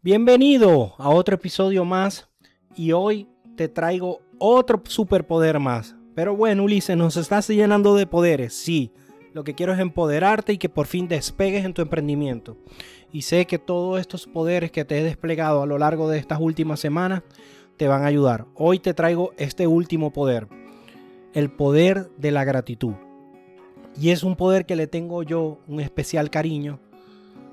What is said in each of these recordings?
Bienvenido a otro episodio más y hoy te traigo otro superpoder más. Pero bueno, Ulises, nos estás llenando de poderes, sí. Lo que quiero es empoderarte y que por fin despegues en tu emprendimiento. Y sé que todos estos poderes que te he desplegado a lo largo de estas últimas semanas te van a ayudar. Hoy te traigo este último poder, el poder de la gratitud. Y es un poder que le tengo yo un especial cariño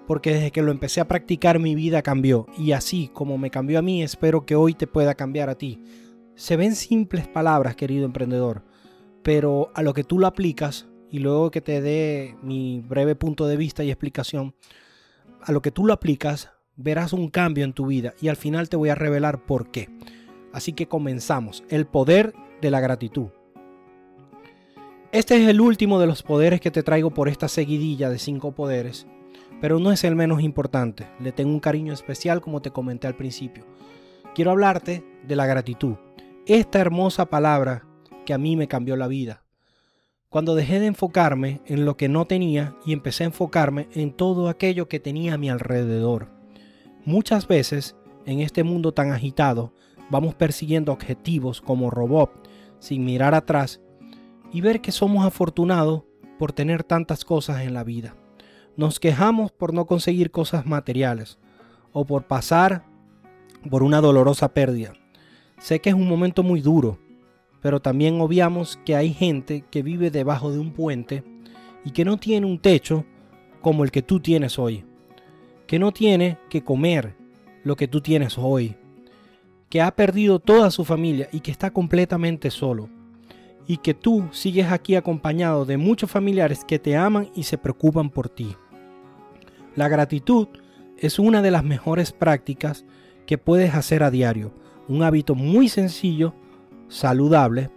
porque desde que lo empecé a practicar mi vida cambió y así como me cambió a mí, espero que hoy te pueda cambiar a ti. Se ven simples palabras, querido emprendedor, pero a lo que tú lo aplicas y luego que te dé mi breve punto de vista y explicación, a lo que tú lo aplicas, verás un cambio en tu vida y al final te voy a revelar por qué. Así que comenzamos, el poder de la gratitud. Este es el último de los poderes que te traigo por esta seguidilla de cinco poderes pero no es el menos importante. Le tengo un cariño especial como te comenté al principio. Quiero hablarte de la gratitud, esta hermosa palabra que a mí me cambió la vida. Cuando dejé de enfocarme en lo que no tenía y empecé a enfocarme en todo aquello que tenía a mi alrededor. Muchas veces, en este mundo tan agitado, vamos persiguiendo objetivos como robot, sin mirar atrás y ver que somos afortunados por tener tantas cosas en la vida. Nos quejamos por no conseguir cosas materiales o por pasar por una dolorosa pérdida. Sé que es un momento muy duro, pero también obviamos que hay gente que vive debajo de un puente y que no tiene un techo como el que tú tienes hoy, que no tiene que comer lo que tú tienes hoy, que ha perdido toda su familia y que está completamente solo, y que tú sigues aquí acompañado de muchos familiares que te aman y se preocupan por ti. La gratitud es una de las mejores prácticas que puedes hacer a diario. Un hábito muy sencillo, saludable,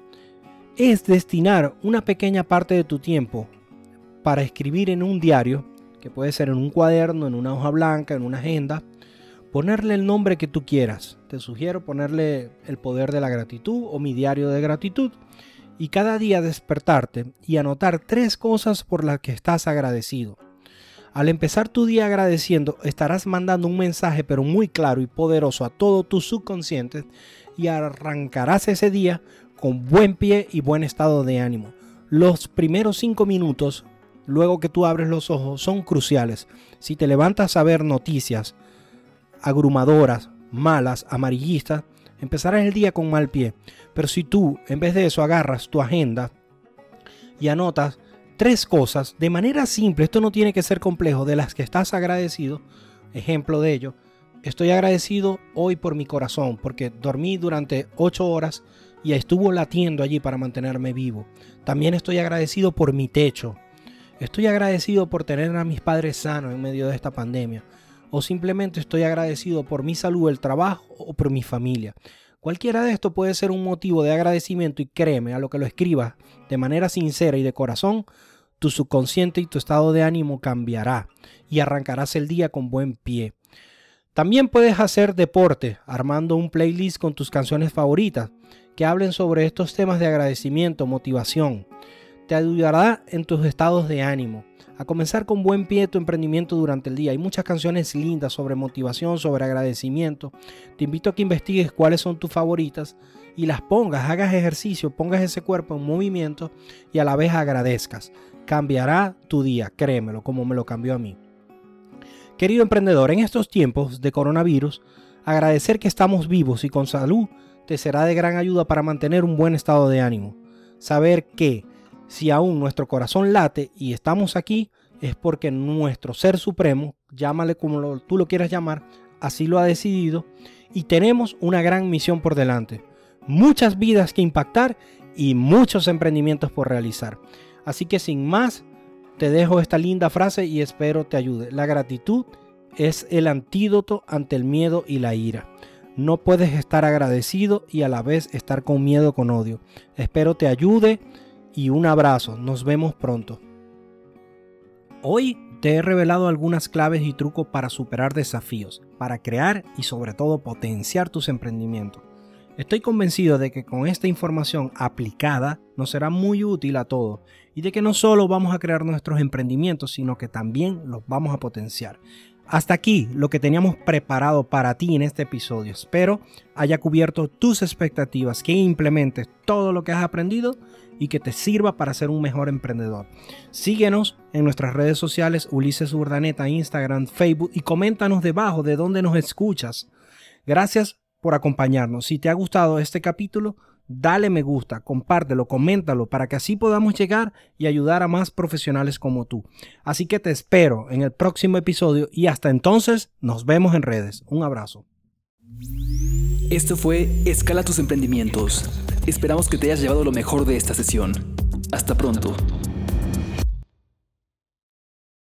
es destinar una pequeña parte de tu tiempo para escribir en un diario, que puede ser en un cuaderno, en una hoja blanca, en una agenda, ponerle el nombre que tú quieras. Te sugiero ponerle el poder de la gratitud o mi diario de gratitud y cada día despertarte y anotar tres cosas por las que estás agradecido. Al empezar tu día agradeciendo, estarás mandando un mensaje pero muy claro y poderoso a todo tu subconsciente y arrancarás ese día con buen pie y buen estado de ánimo. Los primeros cinco minutos, luego que tú abres los ojos, son cruciales. Si te levantas a ver noticias agrumadoras, malas, amarillistas, empezarás el día con mal pie. Pero si tú, en vez de eso, agarras tu agenda y anotas tres cosas de manera simple, esto no tiene que ser complejo, de las que estás agradecido. Ejemplo de ello, estoy agradecido hoy por mi corazón, porque dormí durante ocho horas y estuvo latiendo allí para mantenerme vivo. También estoy agradecido por mi techo. Estoy agradecido por tener a mis padres sanos en medio de esta pandemia. O simplemente estoy agradecido por mi salud, el trabajo o por mi familia. Cualquiera de esto puede ser un motivo de agradecimiento y créeme, a lo que lo escribas de manera sincera y de corazón, tu subconsciente y tu estado de ánimo cambiará y arrancarás el día con buen pie. También puedes hacer deporte armando un playlist con tus canciones favoritas que hablen sobre estos temas de agradecimiento, motivación. Te ayudará en tus estados de ánimo a comenzar con buen pie tu emprendimiento durante el día. Hay muchas canciones lindas sobre motivación, sobre agradecimiento. Te invito a que investigues cuáles son tus favoritas y las pongas, hagas ejercicio, pongas ese cuerpo en movimiento y a la vez agradezcas. Cambiará tu día, créemelo, como me lo cambió a mí. Querido emprendedor, en estos tiempos de coronavirus, agradecer que estamos vivos y con salud te será de gran ayuda para mantener un buen estado de ánimo. Saber que si aún nuestro corazón late y estamos aquí, es porque nuestro Ser Supremo, llámale como tú lo quieras llamar, así lo ha decidido y tenemos una gran misión por delante. Muchas vidas que impactar y muchos emprendimientos por realizar. Así que sin más, te dejo esta linda frase y espero te ayude. La gratitud es el antídoto ante el miedo y la ira. No puedes estar agradecido y a la vez estar con miedo, con odio. Espero te ayude y un abrazo. Nos vemos pronto. Hoy te he revelado algunas claves y trucos para superar desafíos, para crear y sobre todo potenciar tus emprendimientos. Estoy convencido de que con esta información aplicada nos será muy útil a todos y de que no solo vamos a crear nuestros emprendimientos, sino que también los vamos a potenciar. Hasta aquí lo que teníamos preparado para ti en este episodio. Espero haya cubierto tus expectativas, que implementes todo lo que has aprendido y que te sirva para ser un mejor emprendedor. Síguenos en nuestras redes sociales Ulises Urdaneta, Instagram, Facebook y coméntanos debajo de dónde nos escuchas. Gracias por acompañarnos. Si te ha gustado este capítulo, dale me gusta, compártelo, coméntalo para que así podamos llegar y ayudar a más profesionales como tú. Así que te espero en el próximo episodio y hasta entonces nos vemos en redes. Un abrazo. Esto fue Escala tus emprendimientos. Esperamos que te hayas llevado lo mejor de esta sesión. Hasta pronto.